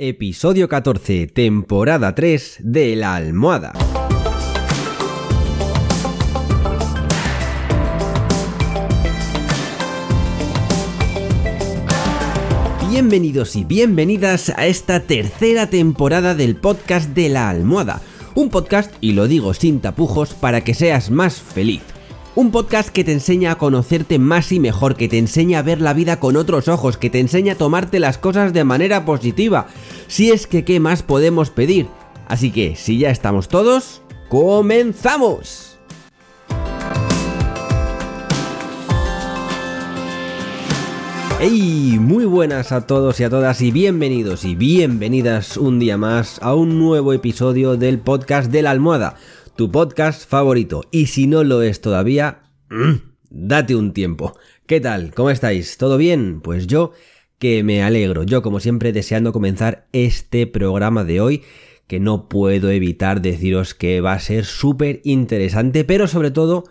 Episodio 14, temporada 3 de La Almohada. Bienvenidos y bienvenidas a esta tercera temporada del podcast de La Almohada. Un podcast, y lo digo sin tapujos, para que seas más feliz. Un podcast que te enseña a conocerte más y mejor, que te enseña a ver la vida con otros ojos, que te enseña a tomarte las cosas de manera positiva. Si es que, ¿qué más podemos pedir? Así que, si ya estamos todos, ¡comenzamos! ¡Hey! Muy buenas a todos y a todas y bienvenidos y bienvenidas un día más a un nuevo episodio del podcast de la almohada tu podcast favorito. Y si no lo es todavía, mm, date un tiempo. ¿Qué tal? ¿Cómo estáis? ¿Todo bien? Pues yo que me alegro. Yo como siempre deseando comenzar este programa de hoy que no puedo evitar deciros que va a ser súper interesante, pero sobre todo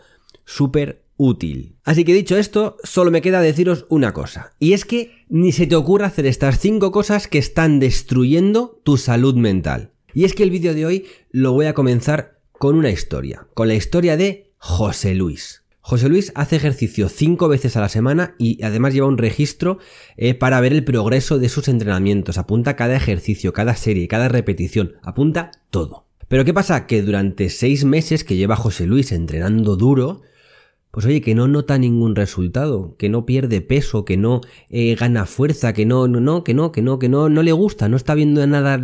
súper útil. Así que dicho esto, solo me queda deciros una cosa, y es que ni se te ocurra hacer estas 5 cosas que están destruyendo tu salud mental. Y es que el vídeo de hoy lo voy a comenzar con una historia, con la historia de José Luis. José Luis hace ejercicio cinco veces a la semana y además lleva un registro eh, para ver el progreso de sus entrenamientos. Apunta cada ejercicio, cada serie, cada repetición. Apunta todo. Pero ¿qué pasa? Que durante seis meses que lleva José Luis entrenando duro, pues oye, que no nota ningún resultado, que no pierde peso, que no eh, gana fuerza, que no, no, que no, que no, que no, no le gusta, no está viendo nada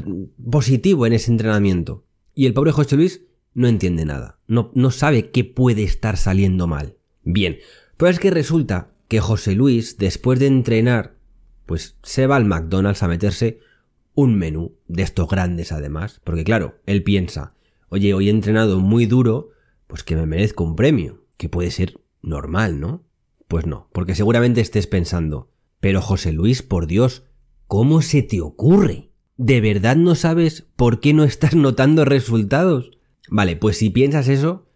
positivo en ese entrenamiento. Y el pobre José Luis no entiende nada, no, no sabe qué puede estar saliendo mal. Bien, pues es que resulta que José Luis, después de entrenar, pues se va al McDonald's a meterse un menú de estos grandes además, porque claro, él piensa, oye, hoy he entrenado muy duro, pues que me merezco un premio, que puede ser normal, ¿no? Pues no, porque seguramente estés pensando, pero José Luis, por Dios, ¿cómo se te ocurre? ¿De verdad no sabes por qué no estás notando resultados? Vale, pues si piensas eso,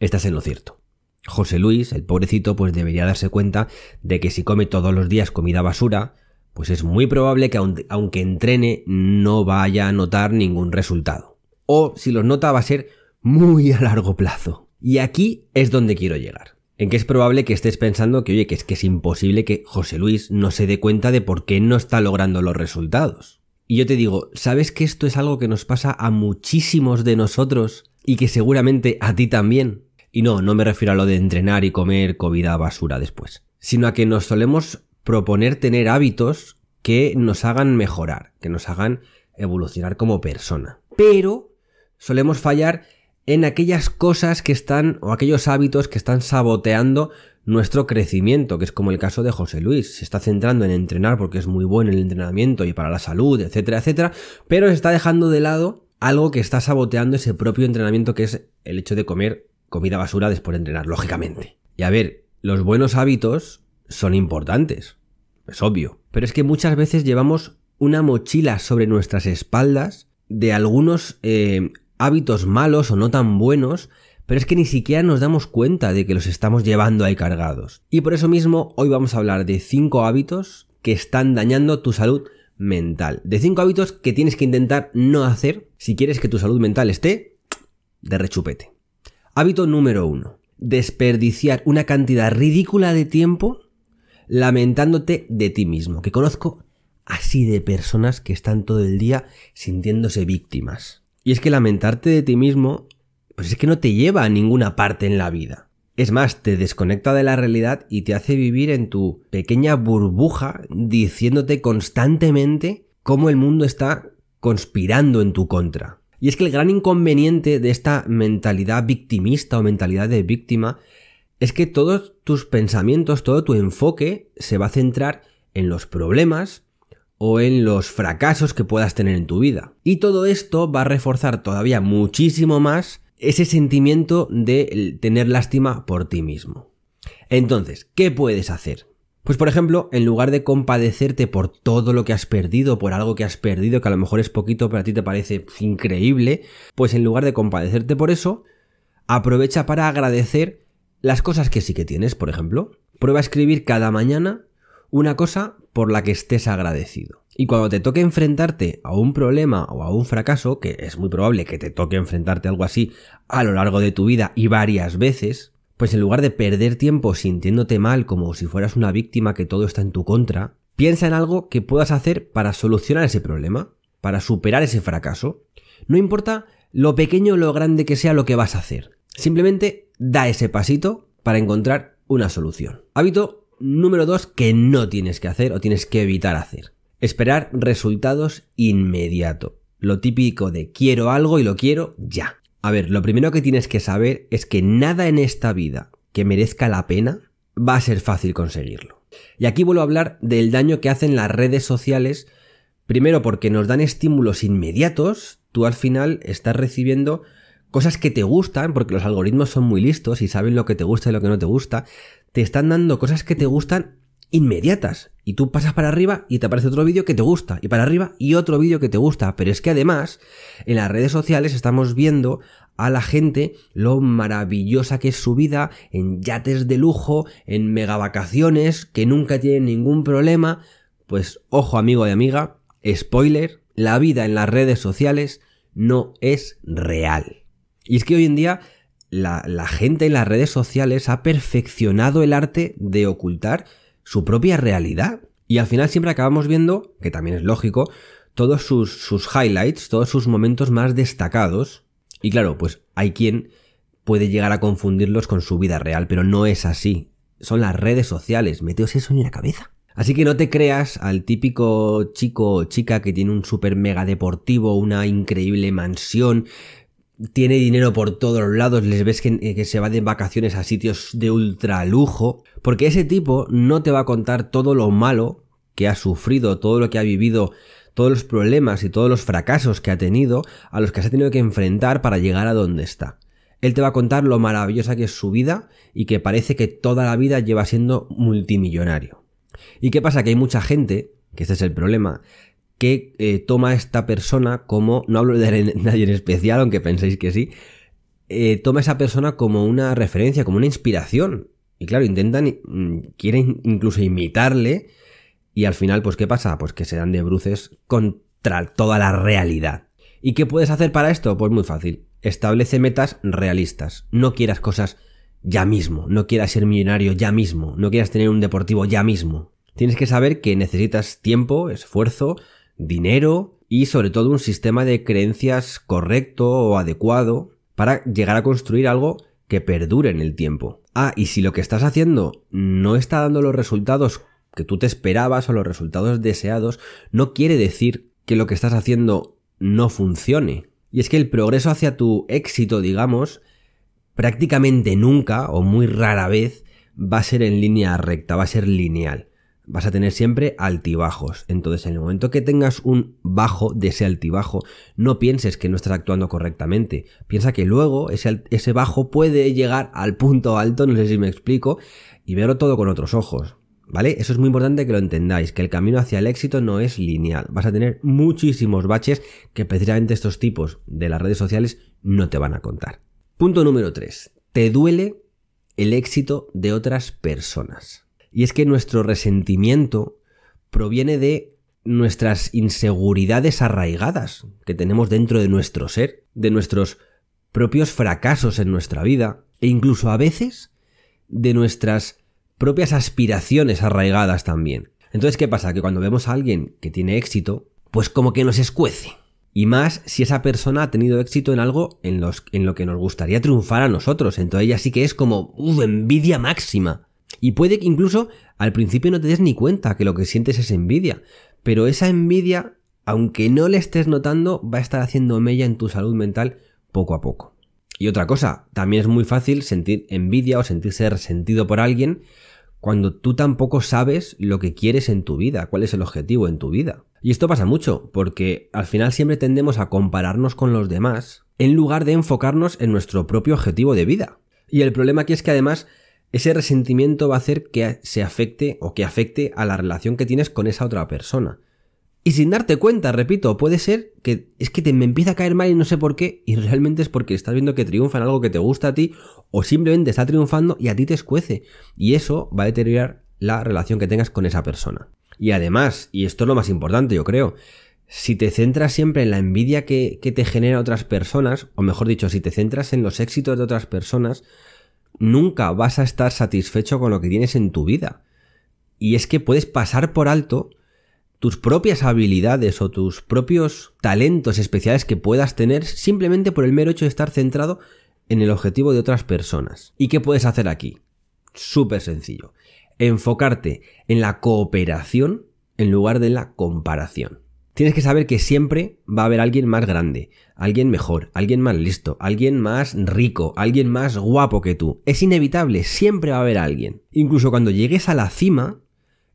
estás en lo cierto. José Luis, el pobrecito, pues debería darse cuenta de que si come todos los días comida basura, pues es muy probable que aunque entrene no vaya a notar ningún resultado. O si los nota va a ser muy a largo plazo. Y aquí es donde quiero llegar. En que es probable que estés pensando que, oye, que es que es imposible que José Luis no se dé cuenta de por qué no está logrando los resultados. Y yo te digo, ¿sabes que esto es algo que nos pasa a muchísimos de nosotros y que seguramente a ti también. Y no, no me refiero a lo de entrenar y comer comida basura después, sino a que nos solemos proponer tener hábitos que nos hagan mejorar, que nos hagan evolucionar como persona. Pero solemos fallar en aquellas cosas que están o aquellos hábitos que están saboteando nuestro crecimiento, que es como el caso de José Luis. Se está centrando en entrenar porque es muy bueno el entrenamiento y para la salud, etcétera, etcétera, pero se está dejando de lado algo que está saboteando ese propio entrenamiento que es el hecho de comer comida basura después de entrenar, lógicamente. Y a ver, los buenos hábitos son importantes, es obvio, pero es que muchas veces llevamos una mochila sobre nuestras espaldas de algunos eh, hábitos malos o no tan buenos, pero es que ni siquiera nos damos cuenta de que los estamos llevando ahí cargados. Y por eso mismo hoy vamos a hablar de 5 hábitos que están dañando tu salud mental. De 5 hábitos que tienes que intentar no hacer si quieres que tu salud mental esté de rechupete. Hábito número 1. Desperdiciar una cantidad ridícula de tiempo lamentándote de ti mismo. Que conozco así de personas que están todo el día sintiéndose víctimas. Y es que lamentarte de ti mismo, pues es que no te lleva a ninguna parte en la vida. Es más, te desconecta de la realidad y te hace vivir en tu pequeña burbuja diciéndote constantemente cómo el mundo está conspirando en tu contra. Y es que el gran inconveniente de esta mentalidad victimista o mentalidad de víctima es que todos tus pensamientos, todo tu enfoque se va a centrar en los problemas o en los fracasos que puedas tener en tu vida. Y todo esto va a reforzar todavía muchísimo más ese sentimiento de tener lástima por ti mismo. Entonces, ¿qué puedes hacer? Pues por ejemplo, en lugar de compadecerte por todo lo que has perdido, por algo que has perdido, que a lo mejor es poquito, pero a ti te parece increíble, pues en lugar de compadecerte por eso, aprovecha para agradecer las cosas que sí que tienes, por ejemplo. Prueba a escribir cada mañana una cosa por la que estés agradecido. Y cuando te toque enfrentarte a un problema o a un fracaso, que es muy probable que te toque enfrentarte a algo así a lo largo de tu vida y varias veces, pues en lugar de perder tiempo sintiéndote mal como si fueras una víctima que todo está en tu contra, piensa en algo que puedas hacer para solucionar ese problema, para superar ese fracaso. No importa lo pequeño o lo grande que sea lo que vas a hacer. Simplemente da ese pasito para encontrar una solución. Hábito número dos que no tienes que hacer o tienes que evitar hacer. Esperar resultados inmediato. Lo típico de quiero algo y lo quiero ya. A ver, lo primero que tienes que saber es que nada en esta vida que merezca la pena va a ser fácil conseguirlo. Y aquí vuelvo a hablar del daño que hacen las redes sociales, primero porque nos dan estímulos inmediatos, tú al final estás recibiendo cosas que te gustan, porque los algoritmos son muy listos y saben lo que te gusta y lo que no te gusta, te están dando cosas que te gustan inmediatas. Y tú pasas para arriba y te aparece otro vídeo que te gusta, y para arriba y otro vídeo que te gusta. Pero es que además, en las redes sociales estamos viendo a la gente lo maravillosa que es su vida en yates de lujo, en megavacaciones, que nunca tienen ningún problema. Pues ojo amigo y amiga, spoiler, la vida en las redes sociales no es real. Y es que hoy en día la, la gente en las redes sociales ha perfeccionado el arte de ocultar su propia realidad. Y al final siempre acabamos viendo, que también es lógico, todos sus, sus highlights, todos sus momentos más destacados. Y claro, pues hay quien puede llegar a confundirlos con su vida real, pero no es así. Son las redes sociales, meteos eso en la cabeza. Así que no te creas al típico chico o chica que tiene un super mega deportivo, una increíble mansión, tiene dinero por todos los lados, les ves que, que, se va de vacaciones a sitios de ultra lujo, porque ese tipo no te va a contar todo lo malo que ha sufrido, todo lo que ha vivido, todos los problemas y todos los fracasos que ha tenido, a los que se ha tenido que enfrentar para llegar a donde está. Él te va a contar lo maravillosa que es su vida y que parece que toda la vida lleva siendo multimillonario. ¿Y qué pasa? Que hay mucha gente, que este es el problema, que eh, toma esta persona como, no hablo de nadie en especial, aunque penséis que sí, eh, toma esa persona como una referencia, como una inspiración. Y claro, intentan, mm, quieren incluso imitarle y al final, pues ¿qué pasa? Pues que se dan de bruces contra toda la realidad. ¿Y qué puedes hacer para esto? Pues muy fácil. Establece metas realistas. No quieras cosas ya mismo. No quieras ser millonario ya mismo. No quieras tener un deportivo ya mismo. Tienes que saber que necesitas tiempo, esfuerzo, dinero y sobre todo un sistema de creencias correcto o adecuado para llegar a construir algo que perdure en el tiempo. Ah, y si lo que estás haciendo no está dando los resultados que tú te esperabas o los resultados deseados, no quiere decir que lo que estás haciendo no funcione. Y es que el progreso hacia tu éxito, digamos, prácticamente nunca o muy rara vez va a ser en línea recta, va a ser lineal vas a tener siempre altibajos. Entonces, en el momento que tengas un bajo de ese altibajo, no pienses que no estás actuando correctamente. Piensa que luego ese, ese bajo puede llegar al punto alto, no sé si me explico, y verlo todo con otros ojos. ¿Vale? Eso es muy importante que lo entendáis, que el camino hacia el éxito no es lineal. Vas a tener muchísimos baches que precisamente estos tipos de las redes sociales no te van a contar. Punto número 3. Te duele el éxito de otras personas. Y es que nuestro resentimiento proviene de nuestras inseguridades arraigadas que tenemos dentro de nuestro ser, de nuestros propios fracasos en nuestra vida e incluso a veces de nuestras propias aspiraciones arraigadas también. Entonces, ¿qué pasa? Que cuando vemos a alguien que tiene éxito, pues como que nos escuece. Y más si esa persona ha tenido éxito en algo en, lo que nos gustaría triunfar a nosotros. Entonces ya sí que es como, uh, envidia máxima. Y puede que incluso al principio no te des ni cuenta que lo que sientes es envidia, pero esa envidia, aunque no le estés notando, va a estar haciendo mella en tu salud mental poco a poco. Y otra cosa, también es muy fácil sentir envidia o sentirse resentido por alguien cuando tú tampoco sabes lo que quieres en tu vida, cuál es el objetivo en tu vida. Y esto pasa mucho, porque al final siempre tendemos a compararnos con los demás en lugar de enfocarnos en nuestro propio objetivo de vida. Y el problema aquí es que además ese resentimiento va a hacer que se afecte o que afecte a la relación que tienes con esa otra persona. Y sin darte cuenta, repito, puede ser que es que te me empieza a caer mal y no sé por qué, y realmente es porque estás viendo que triunfa en algo que te gusta a ti, o simplemente está triunfando y a ti te escuece. Y eso va a deteriorar la relación que tengas con esa persona. Y además, y esto es lo más importante, yo creo, si te centras siempre en la envidia que, que, te genera otras personas, o mejor dicho, si te centras en los éxitos de otras personas, nunca vas a estar satisfecho con lo que tienes en tu vida. Y es que puedes pasar por alto tus propias habilidades o tus propios talentos especiales que puedas tener simplemente por el mero hecho de estar centrado en el objetivo de otras personas. ¿Y qué puedes hacer aquí? Súper sencillo. Enfocarte en la cooperación en lugar de la comparación. Tienes que saber que siempre va a haber alguien más grande, alguien mejor, alguien más listo, alguien más rico, alguien más guapo que tú. Es inevitable, siempre va a haber alguien. Incluso cuando llegues a la cima,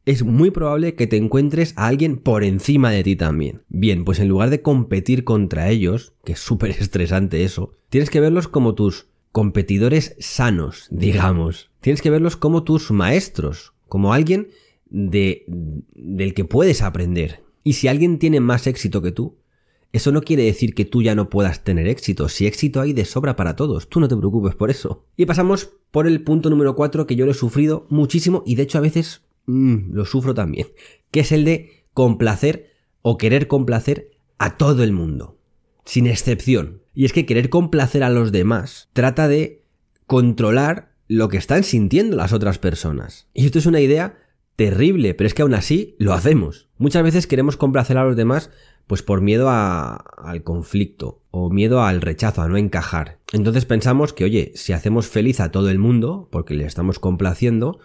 es muy probable que te encuentres a alguien por encima de ti también. Bien, pues en lugar de competir contra ellos, que es súper estresante eso, tienes que verlos como tus competidores sanos, digamos. Tienes que verlos como tus maestros, como alguien de, del que puedes aprender. Y si alguien tiene más éxito que tú, eso no quiere decir que tú ya no puedas tener éxito. Si éxito hay de sobra para todos, tú no te preocupes por eso. Y pasamos por el punto número 4 que yo lo he sufrido muchísimo y de hecho a veces Mm, lo sufro también, que es el de complacer o querer complacer a todo el mundo, sin excepción. Y es que querer complacer a los demás trata de controlar lo que están sintiendo las otras personas. Y esto es una idea terrible, pero es que aún así lo hacemos. Muchas veces queremos complacer a los demás pues por miedo al conflicto o miedo al rechazo, a no encajar. Entonces pensamos que, oye, si hacemos feliz a todo el mundo, porque le estamos complaciendo,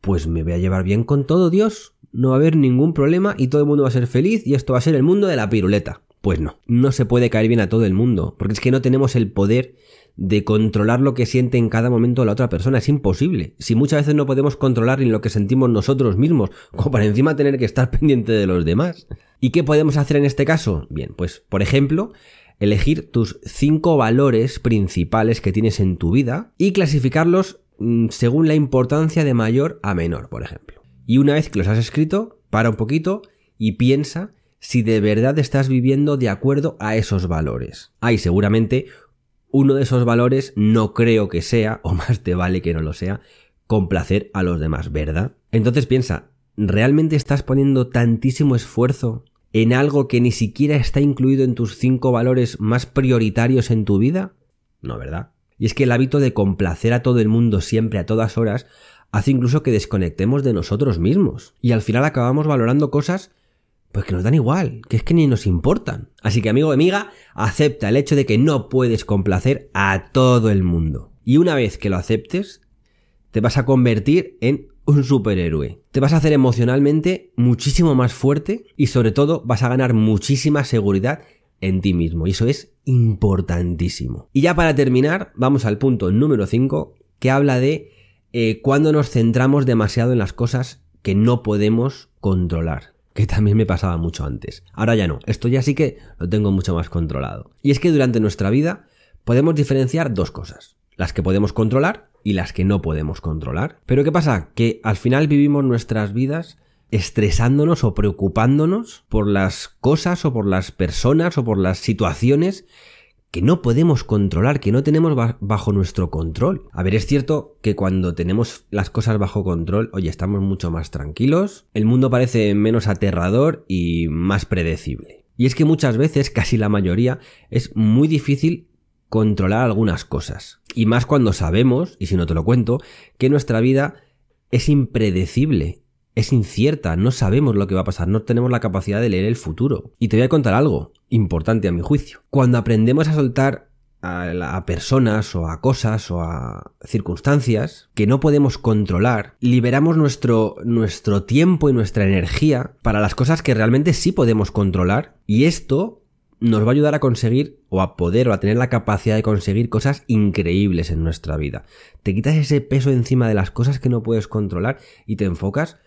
pues me voy a llevar bien con todo Dios, no va a haber ningún problema y todo el mundo va a ser feliz y esto va a ser el mundo de la piruleta. Pues no, no se puede caer bien a todo el mundo, porque es que no tenemos el poder de controlar lo que siente en cada momento la otra persona, es imposible. Si muchas veces no podemos controlar ni lo que sentimos nosotros mismos, como para encima tener que estar pendiente de los demás. ¿Y qué podemos hacer en este caso? Bien, pues por ejemplo, elegir tus cinco valores principales que tienes en tu vida y clasificarlos Mm, según la importancia de mayor a menor, por ejemplo. Y una vez que los has escrito, para un poquito y piensa si de verdad estás viviendo de acuerdo a esos valores. Hay seguramente uno de esos valores no creo que sea, o más te vale que no lo sea, complacer a los demás, ¿verdad? Entonces piensa, ¿realmente estás poniendo tantísimo esfuerzo en algo que ni siquiera está incluido en tus cinco valores más prioritarios en tu vida? No, ¿verdad? Y es que el hábito de complacer a todo el mundo siempre a todas horas hace incluso que desconectemos de nosotros mismos. Y al final acabamos valorando cosas pues que nos dan igual, que es que ni nos importan. Así que amigo o amiga, acepta el hecho de que no puedes complacer a todo el mundo. Y una vez que lo aceptes, te vas a convertir en un superhéroe. Te vas a hacer emocionalmente muchísimo más fuerte y sobre todo vas a ganar muchísima seguridad en ti mismo. Y eso es importantísimo. Y ya para terminar, vamos al punto número 5, que habla de eh, cuando nos centramos demasiado en las cosas que no podemos controlar. Que también me pasaba mucho antes. Ahora ya no. Esto ya sí que lo tengo mucho más controlado. Y es que durante nuestra vida podemos diferenciar dos cosas. Las que podemos controlar y las que no podemos controlar. Pero ¿qué pasa? Que al final vivimos nuestras vidas estresándonos o preocupándonos por las cosas o por las personas o por las situaciones que no podemos controlar, que no tenemos bajo nuestro control. A ver, es cierto que cuando tenemos las cosas bajo control, oye, estamos mucho más tranquilos, el mundo parece menos aterrador y más predecible. Y es que muchas veces, casi la mayoría, es muy difícil controlar algunas cosas. Y más cuando sabemos, y si no te lo cuento, que nuestra vida es impredecible es incierta, no sabemos lo que va a pasar, no tenemos la capacidad de leer el futuro. Y te voy a contar algo importante a mi juicio. Cuando aprendemos a soltar a, personas o a cosas o a circunstancias que no podemos controlar, liberamos nuestro, nuestro tiempo y nuestra energía para las cosas que realmente sí podemos controlar y esto nos va a ayudar a conseguir o a poder o a tener la capacidad de conseguir cosas increíbles en nuestra vida. Te quitas ese peso encima de las cosas que no puedes controlar y te enfocas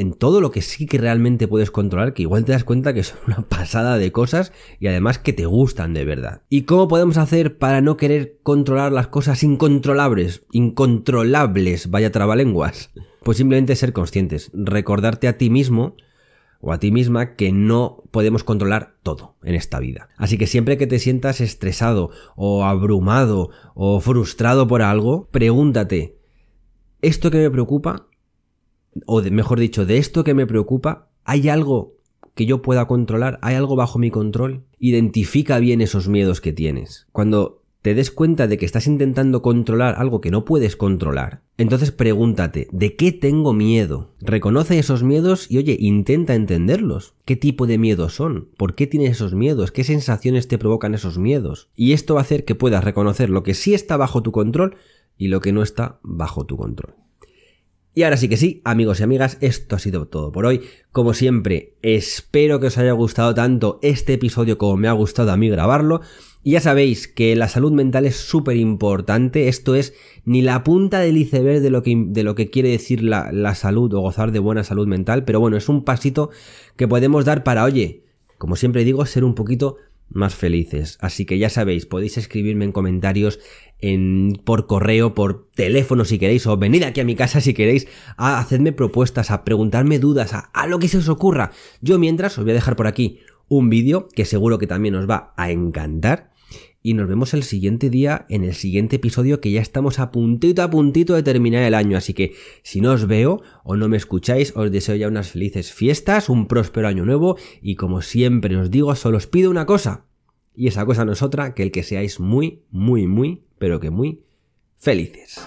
en todo lo que sí que realmente puedes controlar, que igual te das cuenta que son una pasada de cosas y además que te gustan de verdad. ¿Y cómo podemos hacer para no querer controlar las cosas incontrolables? Incontrolables, vaya trabalenguas. Pues simplemente ser conscientes, recordarte a ti mismo o a ti misma que no podemos controlar todo en esta vida. Así que siempre que te sientas estresado o abrumado o frustrado por algo, pregúntate, ¿esto que me preocupa o mejor dicho, de esto que me preocupa, ¿hay algo que yo pueda controlar? ¿Hay algo bajo mi control? Identifica bien esos miedos que tienes. Cuando te des cuenta de que estás intentando controlar algo que no puedes controlar, entonces pregúntate, ¿de qué tengo miedo? Reconoce esos miedos y oye, intenta entenderlos. ¿Qué tipo de miedos son? ¿Por qué tienes esos miedos? ¿Qué sensaciones te provocan esos miedos? Y esto va a hacer que puedas reconocer lo que sí está bajo tu control y lo que no está bajo tu control. Y ahora sí que sí, amigos y amigas, esto ha sido todo por hoy. Como siempre, espero que os haya gustado tanto este episodio como me ha gustado a mí grabarlo. Y ya sabéis que la salud mental es súper importante, esto es ni la punta del iceberg de lo que, de lo que quiere decir la, la salud o gozar de buena salud mental, pero bueno, es un pasito que podemos dar para, oye, como siempre digo, ser un poquito más felices. Así que ya sabéis, podéis escribirme en comentarios, en, por correo, por teléfono si queréis, o venid aquí a mi casa si queréis, a hacerme propuestas, a preguntarme dudas, a, a lo que se os ocurra. Yo mientras os voy a dejar por aquí un vídeo que seguro que también os va a encantar. Y nos vemos el siguiente día en el siguiente episodio que ya estamos a puntito a puntito de terminar el año. Así que si no os veo o no me escucháis, os deseo ya unas felices fiestas, un próspero año nuevo y como siempre os digo, solo os pido una cosa. Y esa cosa no es otra que el que seáis muy, muy, muy, pero que muy felices.